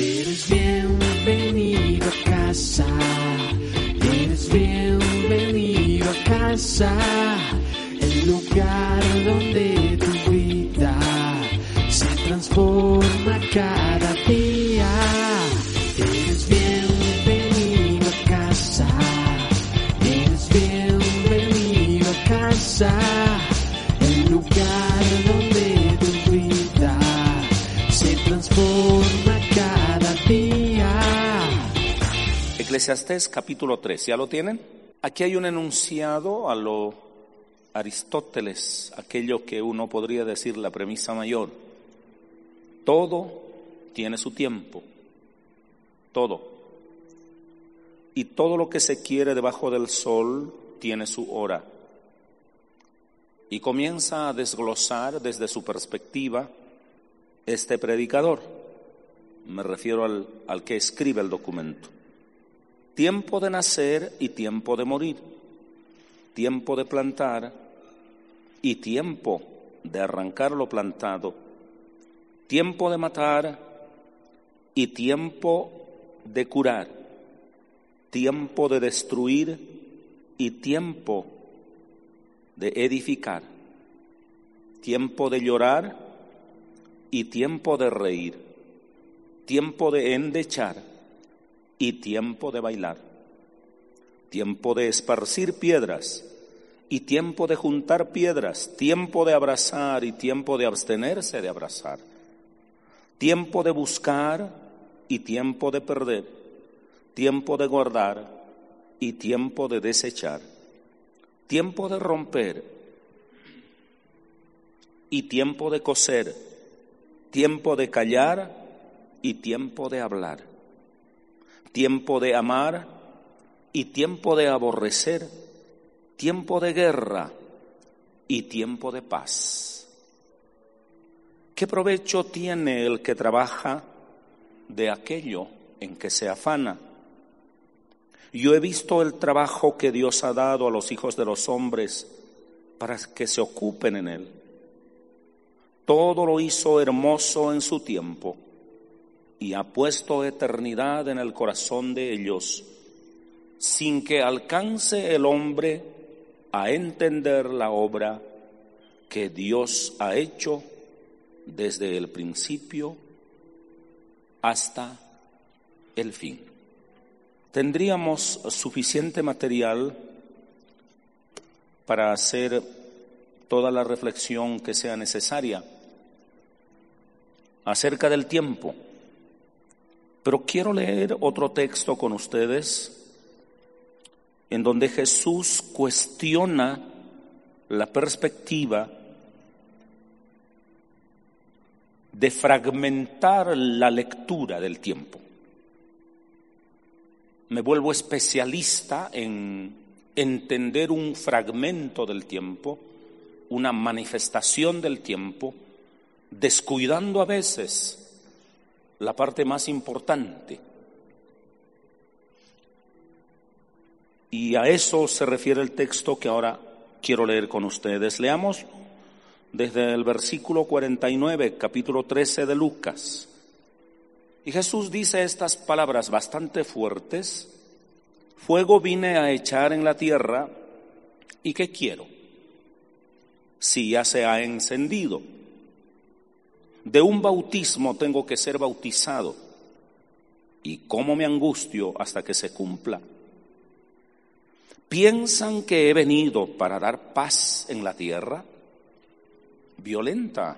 Eres bienvenido a casa. Eres bienvenido a casa. El lugar donde tu vida se transforma cada día. Eclesiastés capítulo 3, ¿ya lo tienen? Aquí hay un enunciado a lo Aristóteles, aquello que uno podría decir la premisa mayor. Todo tiene su tiempo, todo. Y todo lo que se quiere debajo del sol tiene su hora. Y comienza a desglosar desde su perspectiva este predicador. Me refiero al, al que escribe el documento. Tiempo de nacer y tiempo de morir. Tiempo de plantar y tiempo de arrancar lo plantado. Tiempo de matar y tiempo de curar. Tiempo de destruir y tiempo de edificar. Tiempo de llorar y tiempo de reír. Tiempo de endechar y tiempo de bailar, tiempo de esparcir piedras y tiempo de juntar piedras, tiempo de abrazar y tiempo de abstenerse de abrazar, tiempo de buscar y tiempo de perder, tiempo de guardar y tiempo de desechar, tiempo de romper y tiempo de coser, tiempo de callar y tiempo de hablar tiempo de amar y tiempo de aborrecer, tiempo de guerra y tiempo de paz. ¿Qué provecho tiene el que trabaja de aquello en que se afana? Yo he visto el trabajo que Dios ha dado a los hijos de los hombres para que se ocupen en él. Todo lo hizo hermoso en su tiempo y ha puesto eternidad en el corazón de ellos, sin que alcance el hombre a entender la obra que Dios ha hecho desde el principio hasta el fin. Tendríamos suficiente material para hacer toda la reflexión que sea necesaria acerca del tiempo pero quiero leer otro texto con ustedes en donde Jesús cuestiona la perspectiva de fragmentar la lectura del tiempo. Me vuelvo especialista en entender un fragmento del tiempo, una manifestación del tiempo, descuidando a veces la parte más importante. Y a eso se refiere el texto que ahora quiero leer con ustedes. Leamos desde el versículo 49, capítulo 13 de Lucas. Y Jesús dice estas palabras bastante fuertes. Fuego vine a echar en la tierra y ¿qué quiero? Si ya se ha encendido de un bautismo tengo que ser bautizado. ¿Y cómo me angustio hasta que se cumpla? ¿Piensan que he venido para dar paz en la tierra? Violenta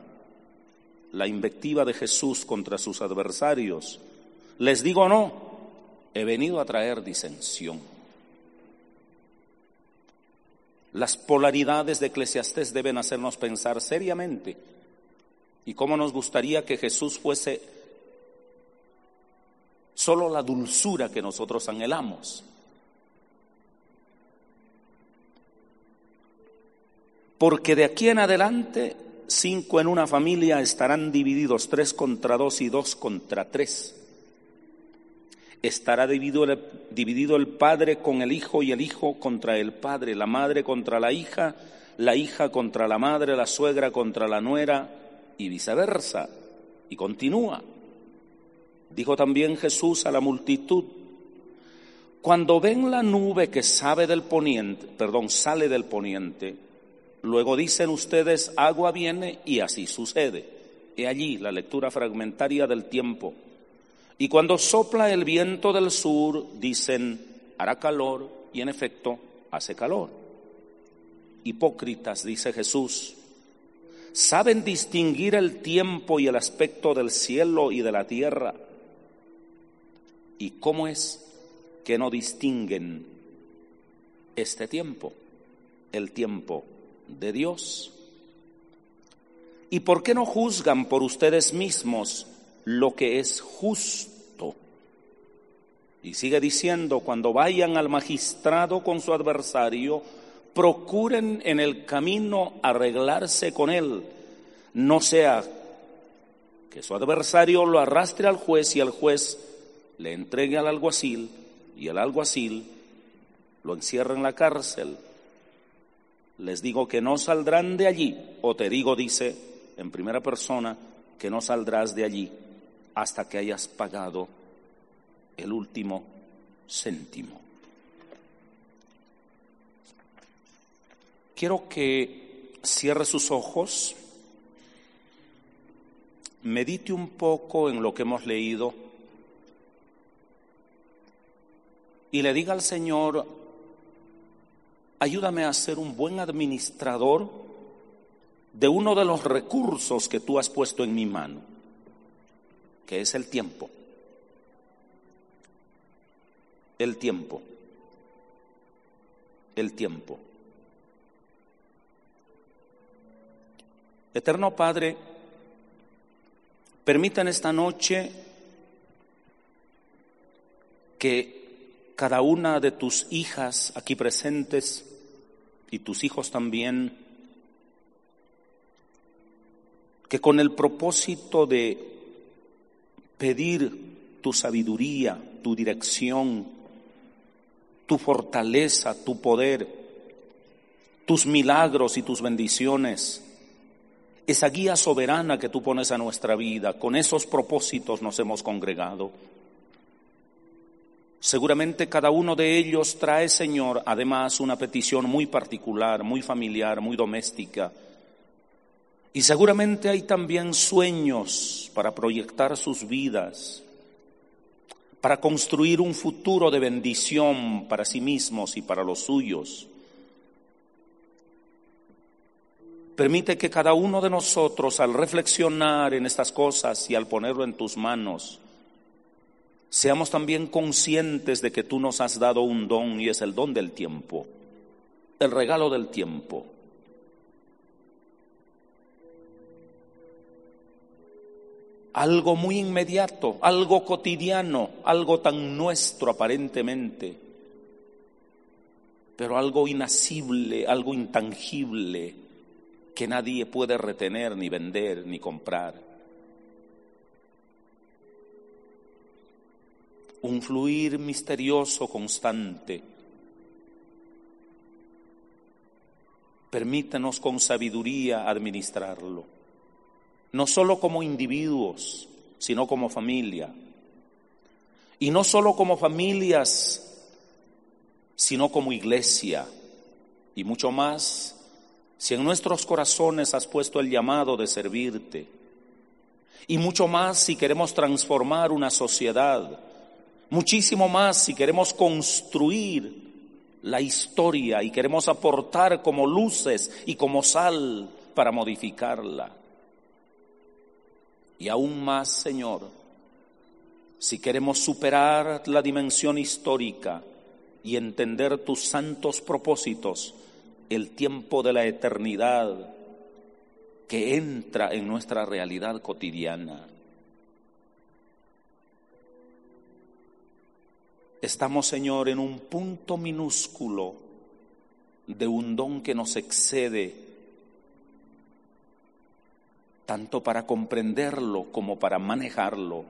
la invectiva de Jesús contra sus adversarios. Les digo no, he venido a traer disensión. Las polaridades de Eclesiastés deben hacernos pensar seriamente y cómo nos gustaría que Jesús fuese solo la dulzura que nosotros anhelamos. Porque de aquí en adelante, cinco en una familia estarán divididos tres contra dos y dos contra tres. Estará dividido el, dividido el padre con el hijo y el hijo contra el padre, la madre contra la hija, la hija contra la madre, la suegra contra la nuera, y viceversa. Y continúa. Dijo también Jesús a la multitud, cuando ven la nube que sabe del poniente, perdón, sale del poniente, luego dicen ustedes, agua viene y así sucede. He allí la lectura fragmentaria del tiempo. Y cuando sopla el viento del sur, dicen, hará calor, y en efecto, hace calor. Hipócritas, dice Jesús, saben distinguir el tiempo y el aspecto del cielo y de la tierra. ¿Y cómo es que no distinguen este tiempo, el tiempo de Dios? ¿Y por qué no juzgan por ustedes mismos lo que es justo? Y sigue diciendo, cuando vayan al magistrado con su adversario, procuren en el camino arreglarse con él, no sea que su adversario lo arrastre al juez y el juez le entregue al alguacil y el alguacil lo encierra en la cárcel. Les digo que no saldrán de allí, o te digo, dice en primera persona, que no saldrás de allí hasta que hayas pagado el último céntimo. Quiero que cierre sus ojos, medite un poco en lo que hemos leído y le diga al Señor, ayúdame a ser un buen administrador de uno de los recursos que tú has puesto en mi mano, que es el tiempo. El tiempo. El tiempo. Eterno Padre, permita en esta noche que cada una de tus hijas aquí presentes y tus hijos también, que con el propósito de pedir tu sabiduría, tu dirección, tu fortaleza, tu poder, tus milagros y tus bendiciones, esa guía soberana que tú pones a nuestra vida, con esos propósitos nos hemos congregado. Seguramente cada uno de ellos trae, Señor, además una petición muy particular, muy familiar, muy doméstica. Y seguramente hay también sueños para proyectar sus vidas, para construir un futuro de bendición para sí mismos y para los suyos. Permite que cada uno de nosotros, al reflexionar en estas cosas y al ponerlo en tus manos, seamos también conscientes de que tú nos has dado un don y es el don del tiempo, el regalo del tiempo. Algo muy inmediato, algo cotidiano, algo tan nuestro aparentemente, pero algo inasible, algo intangible que nadie puede retener, ni vender, ni comprar. un fluir misterioso constante. Permítanos con sabiduría administrarlo, no solo como individuos, sino como familia. Y no solo como familias, sino como iglesia. Y mucho más, si en nuestros corazones has puesto el llamado de servirte. Y mucho más si queremos transformar una sociedad muchísimo más si queremos construir la historia y queremos aportar como luces y como sal para modificarla. Y aún más, Señor, si queremos superar la dimensión histórica y entender tus santos propósitos, el tiempo de la eternidad que entra en nuestra realidad cotidiana. Estamos, Señor, en un punto minúsculo de un don que nos excede, tanto para comprenderlo como para manejarlo.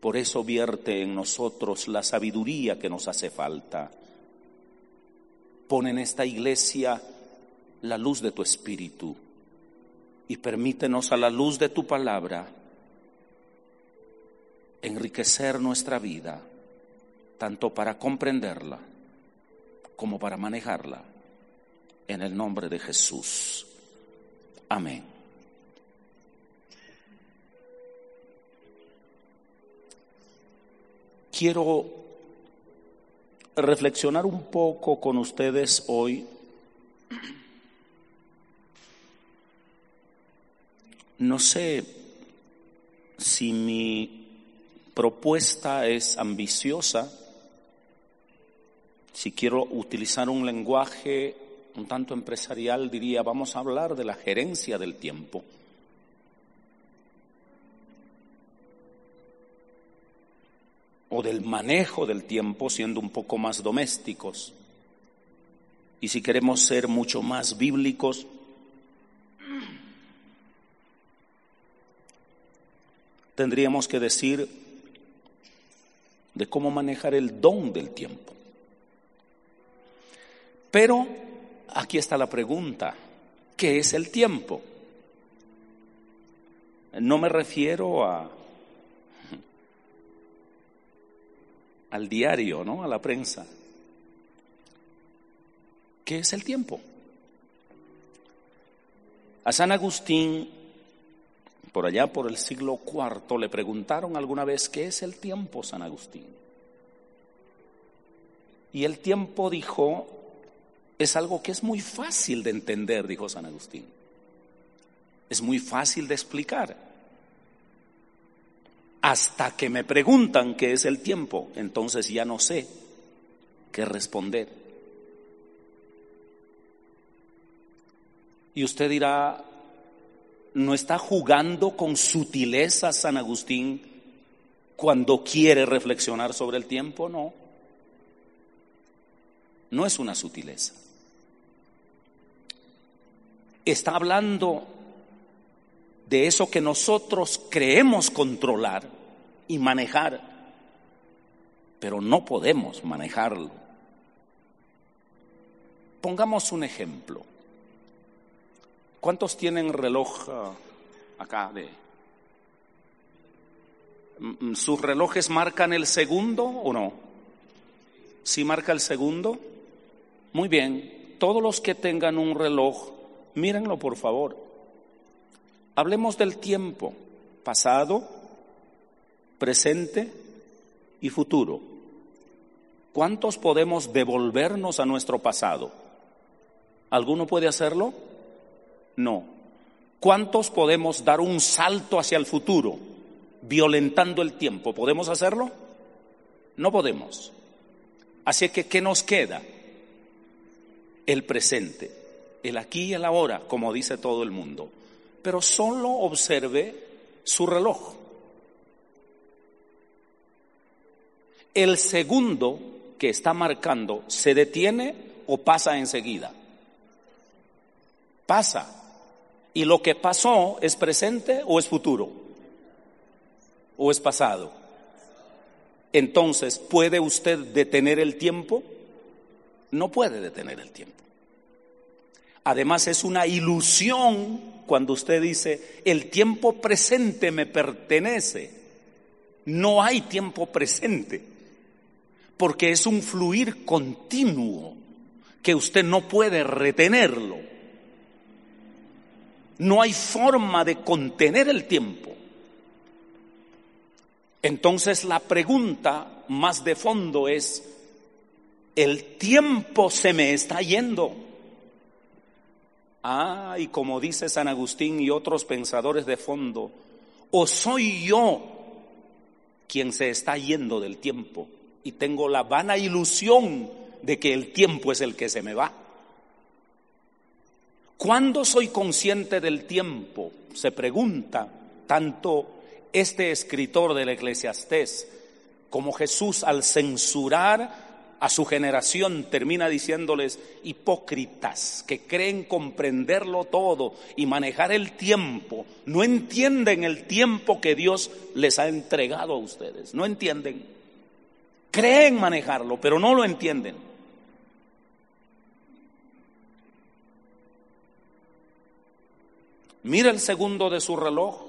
Por eso vierte en nosotros la sabiduría que nos hace falta. Pon en esta iglesia la luz de tu espíritu y permítenos a la luz de tu palabra enriquecer nuestra vida, tanto para comprenderla como para manejarla, en el nombre de Jesús. Amén. Quiero reflexionar un poco con ustedes hoy No sé si mi propuesta es ambiciosa, si quiero utilizar un lenguaje un tanto empresarial, diría, vamos a hablar de la gerencia del tiempo. O del manejo del tiempo siendo un poco más domésticos. Y si queremos ser mucho más bíblicos, tendríamos que decir de cómo manejar el don del tiempo. Pero aquí está la pregunta, ¿qué es el tiempo? No me refiero a al diario, ¿no? A la prensa. ¿Qué es el tiempo? A San Agustín por allá por el siglo IV, le preguntaron alguna vez, ¿qué es el tiempo, San Agustín? Y el tiempo dijo, es algo que es muy fácil de entender, dijo San Agustín. Es muy fácil de explicar. Hasta que me preguntan qué es el tiempo, entonces ya no sé qué responder. Y usted dirá, no está jugando con sutileza San Agustín cuando quiere reflexionar sobre el tiempo, no. No es una sutileza. Está hablando de eso que nosotros creemos controlar y manejar, pero no podemos manejarlo. Pongamos un ejemplo. ¿Cuántos tienen reloj ah, acá de... Mm, mm, ¿Sus relojes marcan el segundo o no? ¿Sí marca el segundo? Muy bien. Todos los que tengan un reloj, mírenlo por favor. Hablemos del tiempo, pasado, presente y futuro. ¿Cuántos podemos devolvernos a nuestro pasado? ¿Alguno puede hacerlo? No. ¿Cuántos podemos dar un salto hacia el futuro violentando el tiempo? ¿Podemos hacerlo? No podemos. Así que, ¿qué nos queda? El presente, el aquí y el ahora, como dice todo el mundo. Pero solo observe su reloj. El segundo que está marcando se detiene o pasa enseguida. Pasa. ¿Y lo que pasó es presente o es futuro? ¿O es pasado? Entonces, ¿puede usted detener el tiempo? No puede detener el tiempo. Además, es una ilusión cuando usted dice, el tiempo presente me pertenece. No hay tiempo presente, porque es un fluir continuo que usted no puede retenerlo. No hay forma de contener el tiempo. Entonces la pregunta más de fondo es, el tiempo se me está yendo. Ah, y como dice San Agustín y otros pensadores de fondo, o soy yo quien se está yendo del tiempo y tengo la vana ilusión de que el tiempo es el que se me va. ¿Cuándo soy consciente del tiempo? Se pregunta tanto este escritor del Eclesiastés como Jesús al censurar a su generación termina diciéndoles hipócritas que creen comprenderlo todo y manejar el tiempo. No entienden el tiempo que Dios les ha entregado a ustedes. No entienden. Creen manejarlo, pero no lo entienden. Mira el segundo de su reloj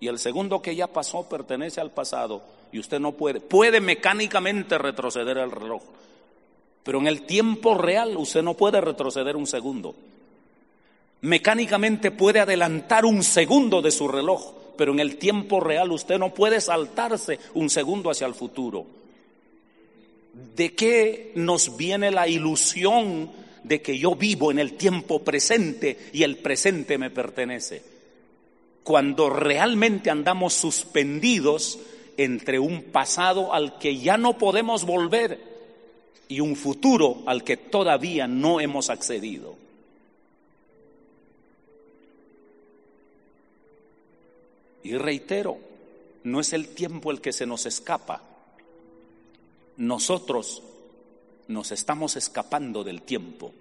y el segundo que ya pasó pertenece al pasado y usted no puede, puede mecánicamente retroceder el reloj, pero en el tiempo real usted no puede retroceder un segundo. Mecánicamente puede adelantar un segundo de su reloj, pero en el tiempo real usted no puede saltarse un segundo hacia el futuro. ¿De qué nos viene la ilusión de que yo vivo en el tiempo presente y el presente me pertenece? Cuando realmente andamos suspendidos entre un pasado al que ya no podemos volver y un futuro al que todavía no hemos accedido. Y reitero, no es el tiempo el que se nos escapa. Nosotros nos estamos escapando del tiempo.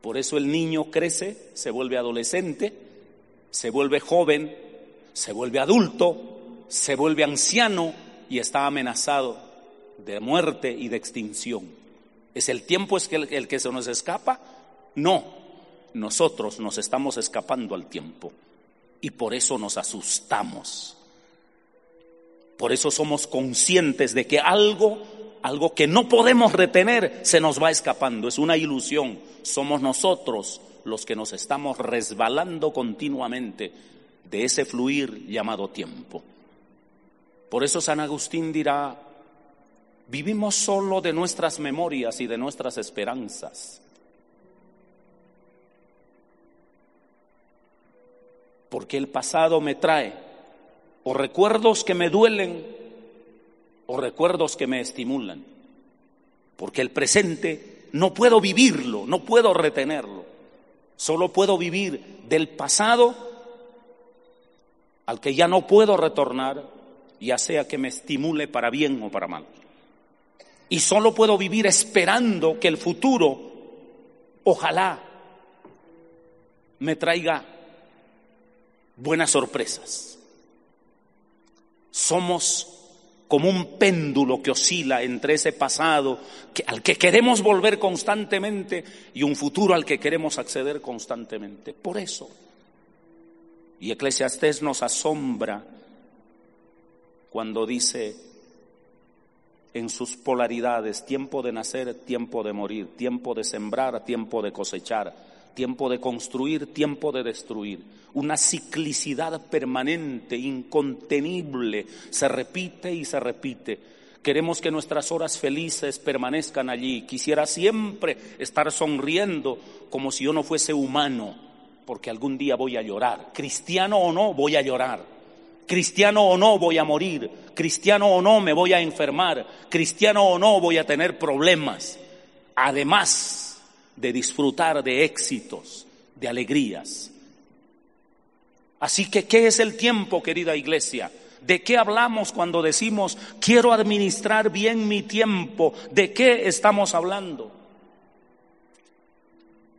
Por eso el niño crece, se vuelve adolescente, se vuelve joven, se vuelve adulto, se vuelve anciano y está amenazado de muerte y de extinción. ¿Es el tiempo es el, el que se nos escapa? No, nosotros nos estamos escapando al tiempo y por eso nos asustamos. Por eso somos conscientes de que algo, algo que no podemos retener, se nos va escapando. Es una ilusión. Somos nosotros los que nos estamos resbalando continuamente de ese fluir llamado tiempo. Por eso San Agustín dirá, vivimos solo de nuestras memorias y de nuestras esperanzas. porque el pasado me trae o recuerdos que me duelen o recuerdos que me estimulan, porque el presente no puedo vivirlo, no puedo retenerlo, solo puedo vivir del pasado al que ya no puedo retornar, ya sea que me estimule para bien o para mal. Y solo puedo vivir esperando que el futuro, ojalá, me traiga buenas sorpresas. Somos como un péndulo que oscila entre ese pasado al que queremos volver constantemente y un futuro al que queremos acceder constantemente. Por eso, y Eclesiastés nos asombra cuando dice en sus polaridades, tiempo de nacer, tiempo de morir, tiempo de sembrar, tiempo de cosechar, tiempo de construir, tiempo de destruir. Una ciclicidad permanente, incontenible, se repite y se repite. Queremos que nuestras horas felices permanezcan allí. Quisiera siempre estar sonriendo como si yo no fuese humano, porque algún día voy a llorar. Cristiano o no, voy a llorar. Cristiano o no, voy a morir. Cristiano o no, me voy a enfermar. Cristiano o no, voy a tener problemas. Además, de disfrutar de éxitos, de alegrías. Así que, ¿qué es el tiempo, querida iglesia? ¿De qué hablamos cuando decimos, quiero administrar bien mi tiempo? ¿De qué estamos hablando?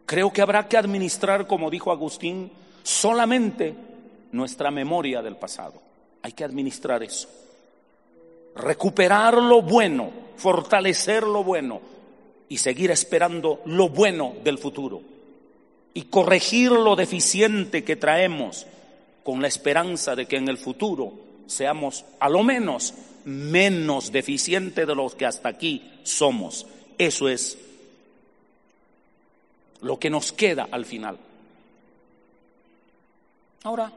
Creo que habrá que administrar, como dijo Agustín, solamente nuestra memoria del pasado. Hay que administrar eso. Recuperar lo bueno, fortalecer lo bueno, y seguir esperando lo bueno del futuro y corregir lo deficiente que traemos con la esperanza de que en el futuro seamos a lo menos menos deficientes de los que hasta aquí somos. Eso es lo que nos queda al final. Ahora,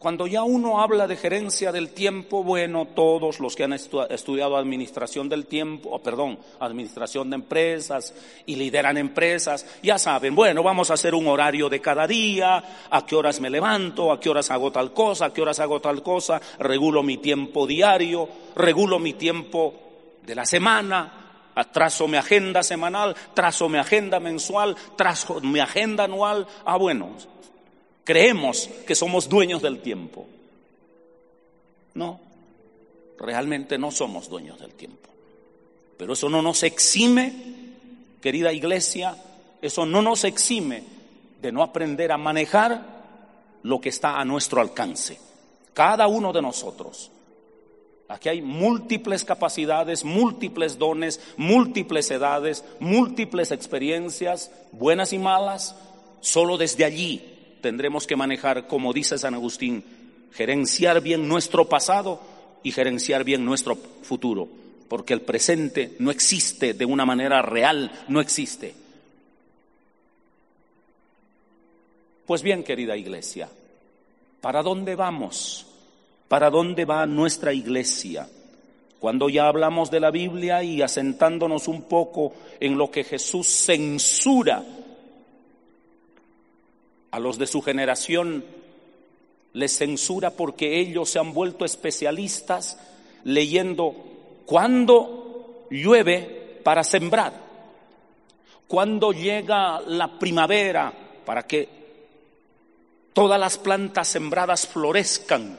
cuando ya uno habla de gerencia del tiempo, bueno, todos los que han estudiado administración del tiempo, perdón, administración de empresas y lideran empresas, ya saben, bueno, vamos a hacer un horario de cada día, a qué horas me levanto, a qué horas hago tal cosa, a qué horas hago tal cosa, regulo mi tiempo diario, regulo mi tiempo de la semana, trazo mi agenda semanal, trazo mi agenda mensual, trazo mi agenda anual. Ah, bueno, Creemos que somos dueños del tiempo. No, realmente no somos dueños del tiempo. Pero eso no nos exime, querida iglesia, eso no nos exime de no aprender a manejar lo que está a nuestro alcance. Cada uno de nosotros. Aquí hay múltiples capacidades, múltiples dones, múltiples edades, múltiples experiencias, buenas y malas. Solo desde allí tendremos que manejar, como dice San Agustín, gerenciar bien nuestro pasado y gerenciar bien nuestro futuro, porque el presente no existe de una manera real, no existe. Pues bien, querida iglesia, ¿para dónde vamos? ¿Para dónde va nuestra iglesia? Cuando ya hablamos de la Biblia y asentándonos un poco en lo que Jesús censura a los de su generación, les censura porque ellos se han vuelto especialistas leyendo cuándo llueve para sembrar, cuándo llega la primavera para que todas las plantas sembradas florezcan,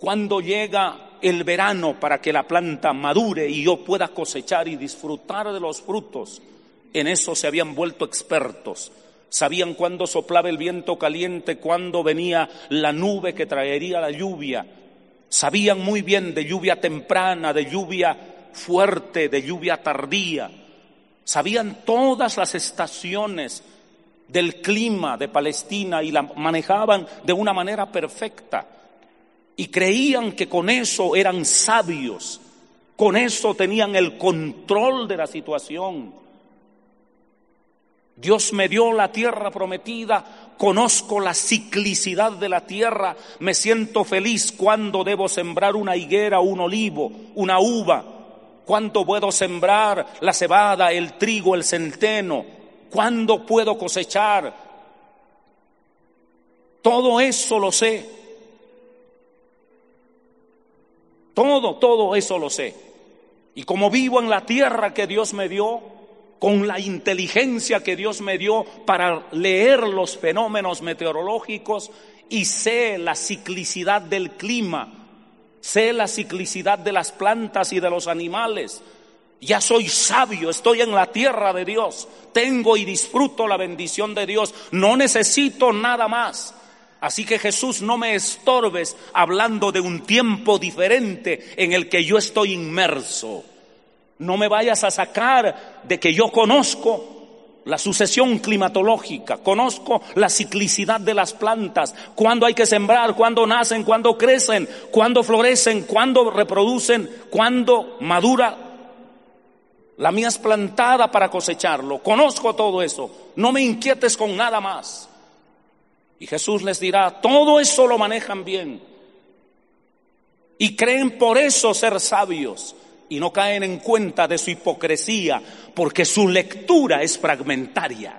cuándo llega el verano para que la planta madure y yo pueda cosechar y disfrutar de los frutos. En eso se habían vuelto expertos. Sabían cuándo soplaba el viento caliente, cuándo venía la nube que traería la lluvia. Sabían muy bien de lluvia temprana, de lluvia fuerte, de lluvia tardía. Sabían todas las estaciones del clima de Palestina y la manejaban de una manera perfecta y creían que con eso eran sabios, con eso tenían el control de la situación. Dios me dio la tierra prometida, conozco la ciclicidad de la tierra, me siento feliz cuando debo sembrar una higuera, un olivo, una uva, cuándo puedo sembrar la cebada, el trigo, el centeno, cuándo puedo cosechar. Todo eso lo sé. Todo, todo eso lo sé. Y como vivo en la tierra que Dios me dio, con la inteligencia que Dios me dio para leer los fenómenos meteorológicos y sé la ciclicidad del clima, sé la ciclicidad de las plantas y de los animales. Ya soy sabio, estoy en la tierra de Dios, tengo y disfruto la bendición de Dios, no necesito nada más. Así que Jesús no me estorbes hablando de un tiempo diferente en el que yo estoy inmerso. No me vayas a sacar de que yo conozco la sucesión climatológica, conozco la ciclicidad de las plantas, cuándo hay que sembrar, cuándo nacen, cuándo crecen, cuándo florecen, cuándo reproducen, cuándo madura. La mía es plantada para cosecharlo. Conozco todo eso. No me inquietes con nada más. Y Jesús les dirá, todo eso lo manejan bien. Y creen por eso ser sabios y no caen en cuenta de su hipocresía porque su lectura es fragmentaria,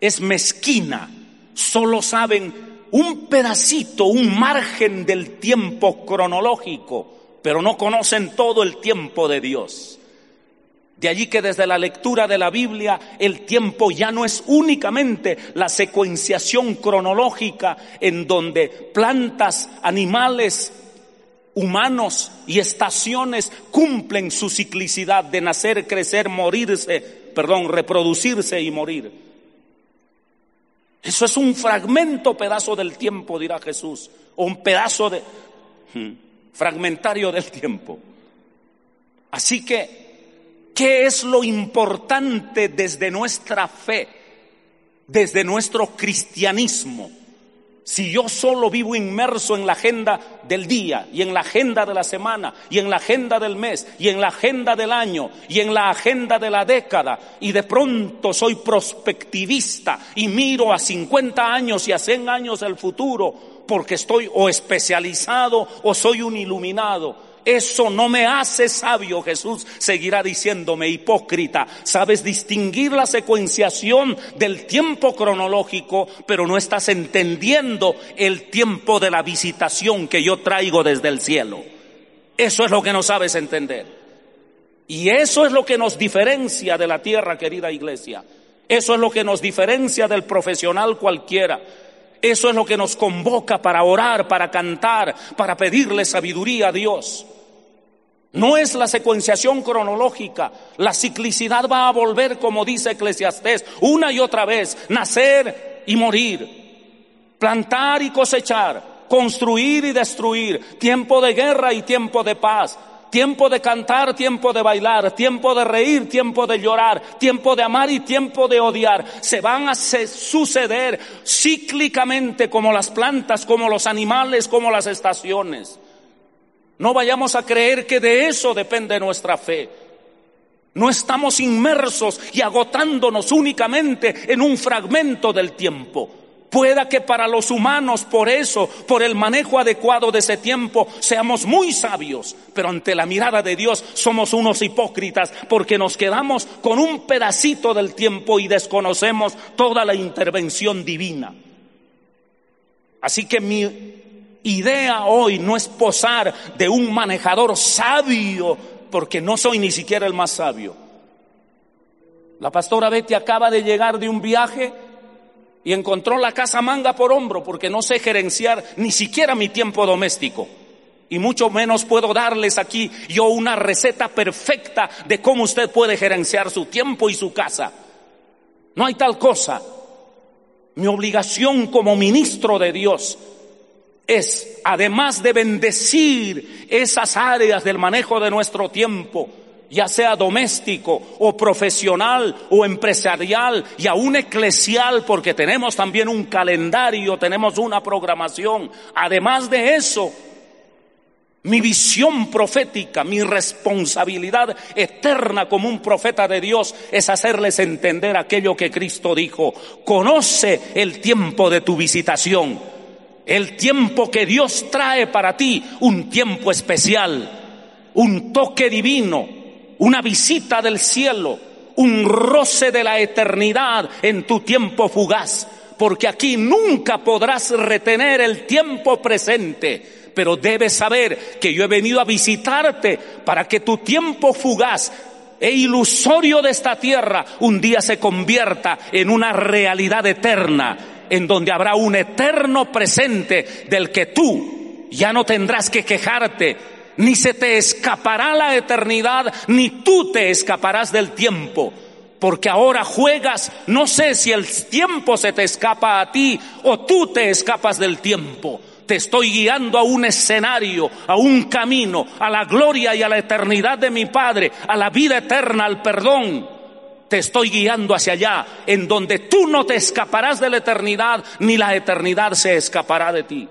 es mezquina, solo saben un pedacito, un margen del tiempo cronológico, pero no conocen todo el tiempo de Dios. De allí que desde la lectura de la Biblia el tiempo ya no es únicamente la secuenciación cronológica en donde plantas, animales, humanos y estaciones cumplen su ciclicidad de nacer, crecer, morirse, perdón, reproducirse y morir. Eso es un fragmento, pedazo del tiempo, dirá Jesús, o un pedazo de hmm, fragmentario del tiempo. Así que ¿Qué es lo importante desde nuestra fe, desde nuestro cristianismo? Si yo solo vivo inmerso en la agenda del día y en la agenda de la semana y en la agenda del mes y en la agenda del año y en la agenda de la década y de pronto soy prospectivista y miro a 50 años y a 100 años el futuro porque estoy o especializado o soy un iluminado, eso no me hace sabio, Jesús seguirá diciéndome hipócrita. Sabes distinguir la secuenciación del tiempo cronológico, pero no estás entendiendo el tiempo de la visitación que yo traigo desde el cielo. Eso es lo que no sabes entender. Y eso es lo que nos diferencia de la tierra, querida iglesia. Eso es lo que nos diferencia del profesional cualquiera. Eso es lo que nos convoca para orar, para cantar, para pedirle sabiduría a Dios. No es la secuenciación cronológica. La ciclicidad va a volver, como dice Eclesiastés, una y otra vez, nacer y morir, plantar y cosechar, construir y destruir, tiempo de guerra y tiempo de paz. Tiempo de cantar, tiempo de bailar, tiempo de reír, tiempo de llorar, tiempo de amar y tiempo de odiar. Se van a suceder cíclicamente como las plantas, como los animales, como las estaciones. No vayamos a creer que de eso depende nuestra fe. No estamos inmersos y agotándonos únicamente en un fragmento del tiempo. Pueda que para los humanos, por eso, por el manejo adecuado de ese tiempo, seamos muy sabios, pero ante la mirada de Dios somos unos hipócritas porque nos quedamos con un pedacito del tiempo y desconocemos toda la intervención divina. Así que mi idea hoy no es posar de un manejador sabio, porque no soy ni siquiera el más sabio. La pastora Betty acaba de llegar de un viaje y encontró la casa manga por hombro porque no sé gerenciar ni siquiera mi tiempo doméstico. Y mucho menos puedo darles aquí yo una receta perfecta de cómo usted puede gerenciar su tiempo y su casa. No hay tal cosa. Mi obligación como ministro de Dios es, además de bendecir esas áreas del manejo de nuestro tiempo, ya sea doméstico o profesional o empresarial y aún eclesial, porque tenemos también un calendario, tenemos una programación. Además de eso, mi visión profética, mi responsabilidad eterna como un profeta de Dios es hacerles entender aquello que Cristo dijo. Conoce el tiempo de tu visitación, el tiempo que Dios trae para ti, un tiempo especial, un toque divino, una visita del cielo, un roce de la eternidad en tu tiempo fugaz, porque aquí nunca podrás retener el tiempo presente, pero debes saber que yo he venido a visitarte para que tu tiempo fugaz e ilusorio de esta tierra un día se convierta en una realidad eterna, en donde habrá un eterno presente del que tú ya no tendrás que quejarte, ni se te escapará la eternidad, ni tú te escaparás del tiempo. Porque ahora juegas, no sé si el tiempo se te escapa a ti o tú te escapas del tiempo. Te estoy guiando a un escenario, a un camino, a la gloria y a la eternidad de mi Padre, a la vida eterna, al perdón. Te estoy guiando hacia allá, en donde tú no te escaparás de la eternidad, ni la eternidad se escapará de ti.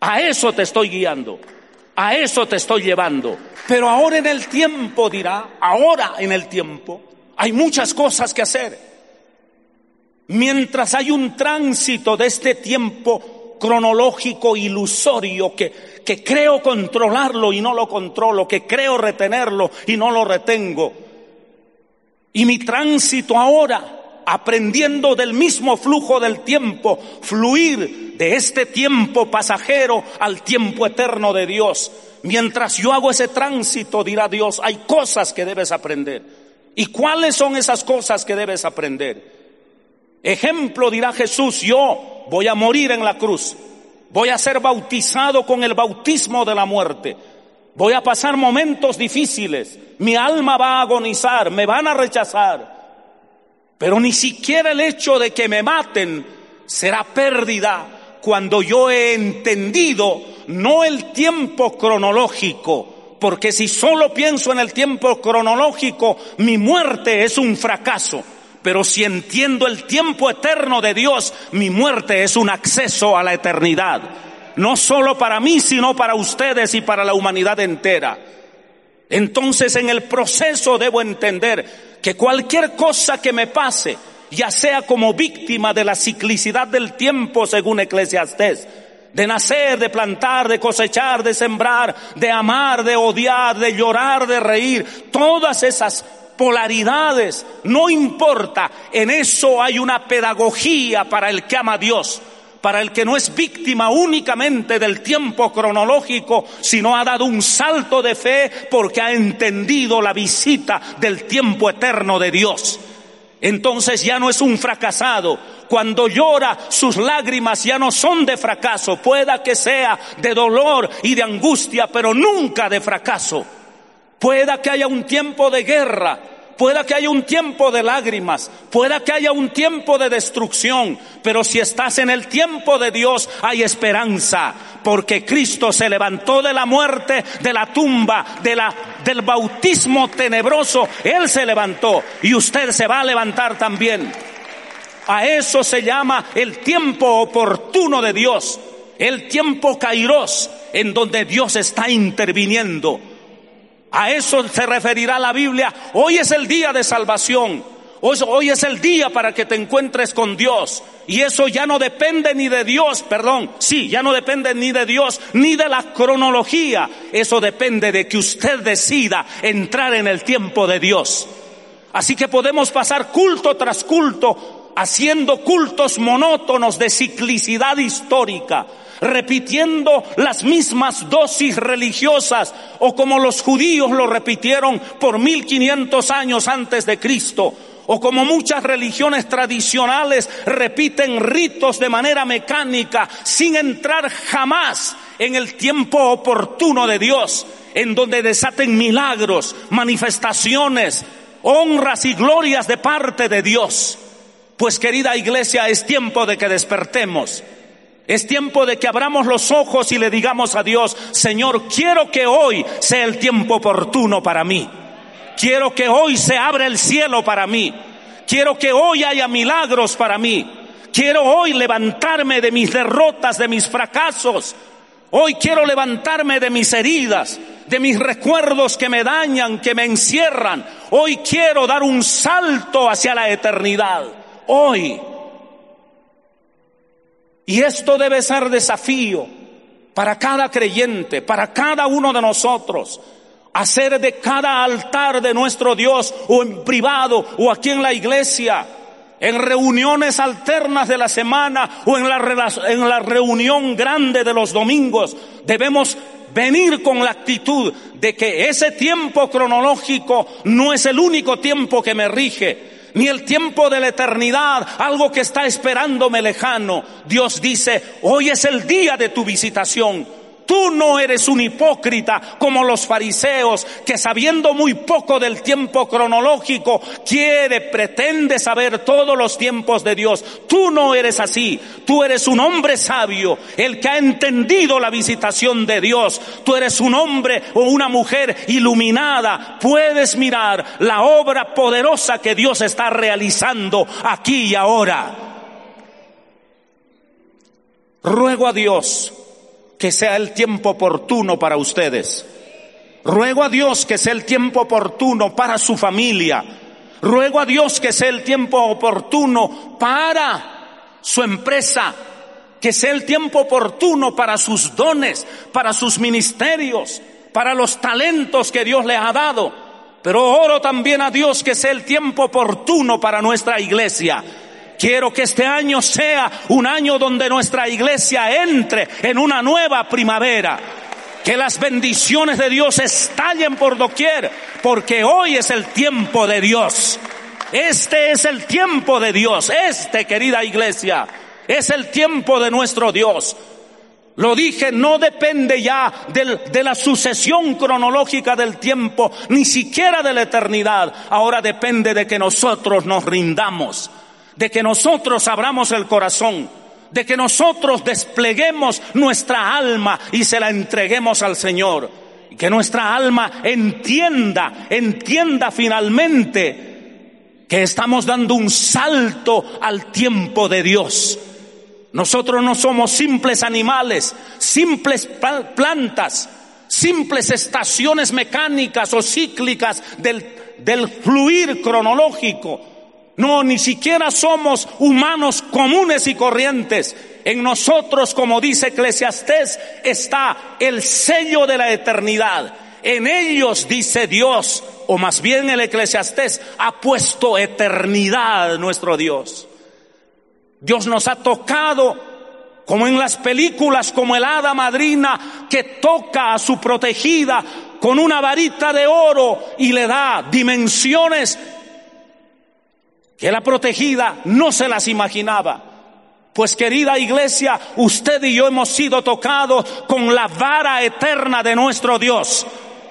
A eso te estoy guiando. A eso te estoy llevando. Pero ahora en el tiempo, dirá, ahora en el tiempo, hay muchas cosas que hacer. Mientras hay un tránsito de este tiempo cronológico ilusorio que, que creo controlarlo y no lo controlo, que creo retenerlo y no lo retengo. Y mi tránsito ahora aprendiendo del mismo flujo del tiempo, fluir de este tiempo pasajero al tiempo eterno de Dios. Mientras yo hago ese tránsito, dirá Dios, hay cosas que debes aprender. ¿Y cuáles son esas cosas que debes aprender? Ejemplo, dirá Jesús, yo voy a morir en la cruz, voy a ser bautizado con el bautismo de la muerte, voy a pasar momentos difíciles, mi alma va a agonizar, me van a rechazar, pero ni siquiera el hecho de que me maten será pérdida cuando yo he entendido no el tiempo cronológico, porque si solo pienso en el tiempo cronológico, mi muerte es un fracaso. Pero si entiendo el tiempo eterno de Dios, mi muerte es un acceso a la eternidad. No solo para mí, sino para ustedes y para la humanidad entera. Entonces en el proceso debo entender que cualquier cosa que me pase, ya sea como víctima de la ciclicidad del tiempo según Eclesiastés, de nacer, de plantar, de cosechar, de sembrar, de amar, de odiar, de llorar, de reír, todas esas polaridades, no importa, en eso hay una pedagogía para el que ama a Dios para el que no es víctima únicamente del tiempo cronológico, sino ha dado un salto de fe porque ha entendido la visita del tiempo eterno de Dios. Entonces ya no es un fracasado. Cuando llora, sus lágrimas ya no son de fracaso. Pueda que sea de dolor y de angustia, pero nunca de fracaso. Pueda que haya un tiempo de guerra, Pueda que haya un tiempo de lágrimas, pueda que haya un tiempo de destrucción, pero si estás en el tiempo de Dios hay esperanza, porque Cristo se levantó de la muerte, de la tumba, de la, del bautismo tenebroso, Él se levantó y usted se va a levantar también. A eso se llama el tiempo oportuno de Dios, el tiempo kairos, en donde Dios está interviniendo. A eso se referirá la Biblia. Hoy es el día de salvación. Hoy, es el día para que te encuentres con Dios. Y eso ya no depende ni de Dios, perdón, sí, ya no depende ni de Dios ni de la cronología. Eso depende de que usted decida entrar en el tiempo de Dios. Así que podemos pasar culto tras culto haciendo cultos monótonos de ciclicidad histórica, repitiendo las mismas dosis religiosas o como los judíos lo repitieron por 1500 años antes de Cristo o como muchas religiones tradicionales repiten ritos de manera mecánica sin entrar jamás en el tiempo oportuno de Dios, en donde desaten milagros, manifestaciones, honras y glorias de parte de Dios. Pues querida iglesia, es tiempo de que despertemos. Es tiempo de que abramos los ojos y le digamos a Dios, Señor, quiero que hoy sea el tiempo oportuno para mí. Quiero que hoy se abra el cielo para mí. Quiero que hoy haya milagros para mí. Quiero hoy levantarme de mis derrotas, de mis fracasos. Hoy quiero levantarme de mis heridas, de mis recuerdos que me dañan, que me encierran. Hoy quiero dar un salto hacia la eternidad. Hoy. Y esto debe ser desafío para cada creyente, para cada uno de nosotros hacer de cada altar de nuestro Dios o en privado o aquí en la iglesia, en reuniones alternas de la semana o en la, en la reunión grande de los domingos, debemos venir con la actitud de que ese tiempo cronológico no es el único tiempo que me rige, ni el tiempo de la eternidad, algo que está esperándome lejano. Dios dice, hoy es el día de tu visitación. Tú no eres un hipócrita como los fariseos que sabiendo muy poco del tiempo cronológico quiere, pretende saber todos los tiempos de Dios. Tú no eres así. Tú eres un hombre sabio, el que ha entendido la visitación de Dios. Tú eres un hombre o una mujer iluminada. Puedes mirar la obra poderosa que Dios está realizando aquí y ahora. Ruego a Dios que sea el tiempo oportuno para ustedes. Ruego a Dios que sea el tiempo oportuno para su familia. Ruego a Dios que sea el tiempo oportuno para su empresa, que sea el tiempo oportuno para sus dones, para sus ministerios, para los talentos que Dios le ha dado. Pero oro también a Dios que sea el tiempo oportuno para nuestra iglesia Quiero que este año sea un año donde nuestra iglesia entre en una nueva primavera. Que las bendiciones de Dios estallen por doquier, porque hoy es el tiempo de Dios. Este es el tiempo de Dios, este querida iglesia, es el tiempo de nuestro Dios. Lo dije, no depende ya de la sucesión cronológica del tiempo, ni siquiera de la eternidad. Ahora depende de que nosotros nos rindamos de que nosotros abramos el corazón, de que nosotros despleguemos nuestra alma y se la entreguemos al Señor. Y que nuestra alma entienda, entienda finalmente que estamos dando un salto al tiempo de Dios. Nosotros no somos simples animales, simples plantas, simples estaciones mecánicas o cíclicas del, del fluir cronológico. No, ni siquiera somos humanos comunes y corrientes. En nosotros, como dice Eclesiastés, está el sello de la eternidad. En ellos, dice Dios, o más bien el Eclesiastés, ha puesto eternidad nuestro Dios. Dios nos ha tocado como en las películas, como el hada madrina que toca a su protegida con una varita de oro y le da dimensiones que la protegida no se las imaginaba. Pues querida iglesia, usted y yo hemos sido tocados con la vara eterna de nuestro Dios.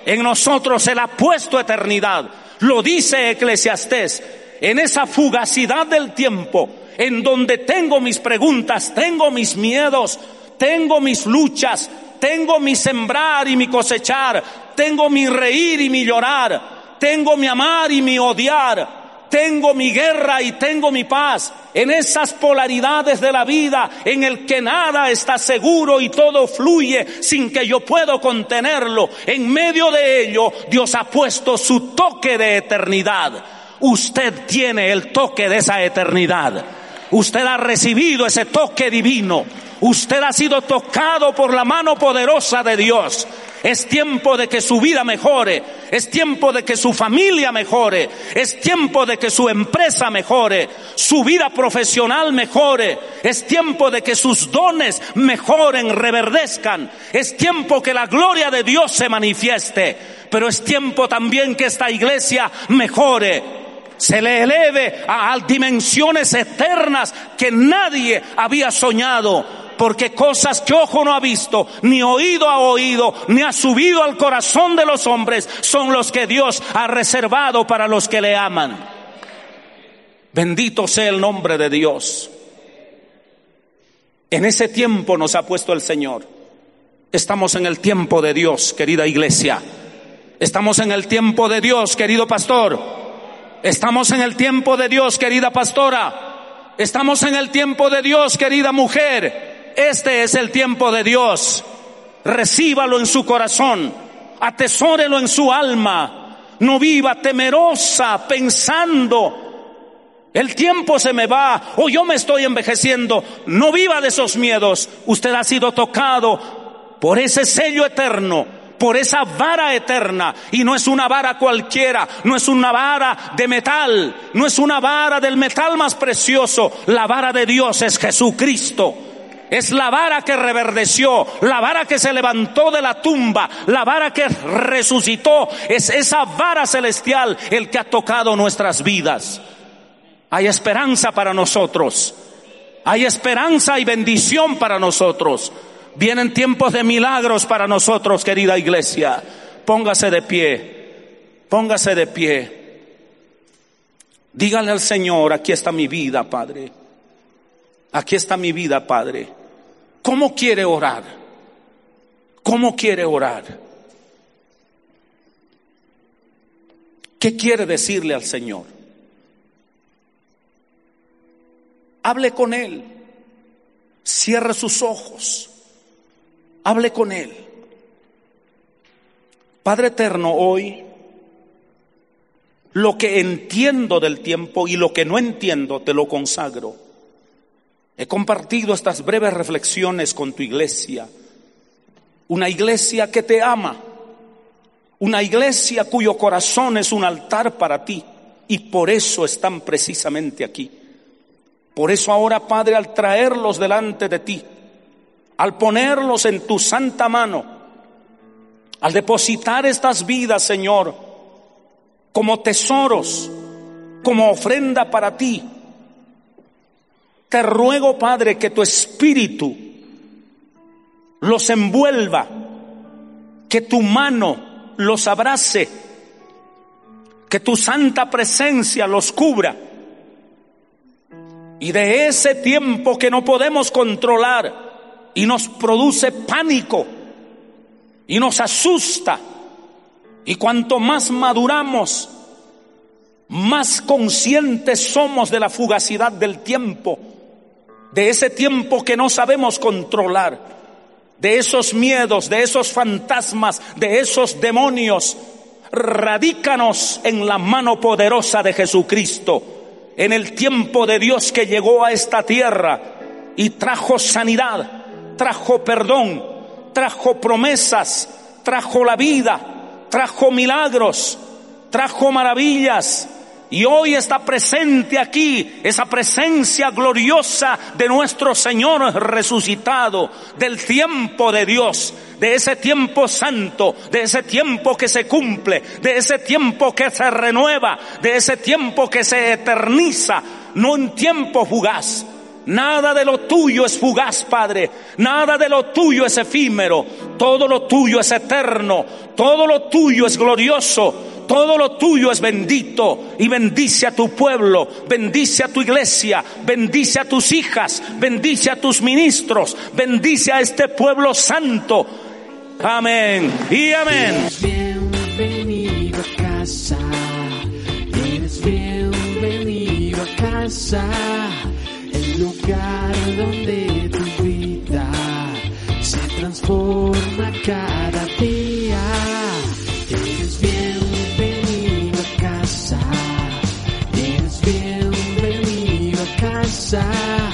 En nosotros se la ha puesto eternidad. Lo dice Eclesiastés, en esa fugacidad del tiempo, en donde tengo mis preguntas, tengo mis miedos, tengo mis luchas, tengo mi sembrar y mi cosechar, tengo mi reír y mi llorar, tengo mi amar y mi odiar, tengo mi guerra y tengo mi paz. En esas polaridades de la vida en el que nada está seguro y todo fluye sin que yo pueda contenerlo. En medio de ello, Dios ha puesto su toque de eternidad. Usted tiene el toque de esa eternidad. Usted ha recibido ese toque divino. Usted ha sido tocado por la mano poderosa de Dios. Es tiempo de que su vida mejore. Es tiempo de que su familia mejore. Es tiempo de que su empresa mejore. Su vida profesional mejore. Es tiempo de que sus dones mejoren, reverdezcan. Es tiempo que la gloria de Dios se manifieste. Pero es tiempo también que esta iglesia mejore se le eleve a dimensiones eternas que nadie había soñado porque cosas que ojo no ha visto, ni oído ha oído, ni ha subido al corazón de los hombres, son los que Dios ha reservado para los que le aman. Bendito sea el nombre de Dios. En ese tiempo nos ha puesto el Señor. Estamos en el tiempo de Dios, querida iglesia. Estamos en el tiempo de Dios, querido pastor. Estamos en el tiempo de Dios, querida pastora. Estamos en el tiempo de Dios, querida mujer. Este es el tiempo de Dios. Recíbalo en su corazón, atesórelo en su alma. No viva temerosa pensando, el tiempo se me va o yo me estoy envejeciendo. No viva de esos miedos. Usted ha sido tocado por ese sello eterno, por esa vara eterna. Y no es una vara cualquiera, no es una vara de metal, no es una vara del metal más precioso. La vara de Dios es Jesucristo es la vara que reverdeció, la vara que se levantó de la tumba, la vara que resucitó, es esa vara celestial el que ha tocado nuestras vidas. Hay esperanza para nosotros, hay esperanza y bendición para nosotros. Vienen tiempos de milagros para nosotros, querida iglesia. Póngase de pie, póngase de pie. Dígale al Señor, aquí está mi vida, Padre. Aquí está mi vida, Padre. ¿Cómo quiere orar? ¿Cómo quiere orar? ¿Qué quiere decirle al Señor? Hable con Él. Cierre sus ojos. Hable con Él. Padre eterno, hoy lo que entiendo del tiempo y lo que no entiendo te lo consagro. He compartido estas breves reflexiones con tu iglesia. Una iglesia que te ama. Una iglesia cuyo corazón es un altar para ti. Y por eso están precisamente aquí. Por eso ahora, Padre, al traerlos delante de ti, al ponerlos en tu santa mano, al depositar estas vidas, Señor, como tesoros, como ofrenda para ti, te ruego, Padre, que tu espíritu los envuelva, que tu mano los abrace, que tu santa presencia los cubra. Y de ese tiempo que no podemos controlar y nos produce pánico y nos asusta, y cuanto más maduramos, más conscientes somos de la fugacidad del tiempo de ese tiempo que no sabemos controlar, de esos miedos, de esos fantasmas, de esos demonios. Radícanos en la mano poderosa de Jesucristo, en el tiempo de Dios que llegó a esta tierra y trajo sanidad, trajo perdón, trajo promesas, trajo la vida, trajo milagros, trajo maravillas, y hoy está presente aquí esa presencia gloriosa de nuestro Señor resucitado, del tiempo de Dios, de ese tiempo santo, de ese tiempo que se cumple, de ese tiempo que se renueva, de ese tiempo que se eterniza, no en tiempo fugaz. Nada de lo tuyo es fugaz, Padre. Nada de lo tuyo es efímero. Todo lo tuyo es eterno. Todo lo tuyo es glorioso todo lo tuyo es bendito y bendice a tu pueblo, bendice a tu iglesia, bendice a tus hijas, bendice a tus ministros, bendice a este pueblo santo. Amén y amén. A casa. Eres bienvenido a casa. El lugar donde tu vida se transforma cada inside.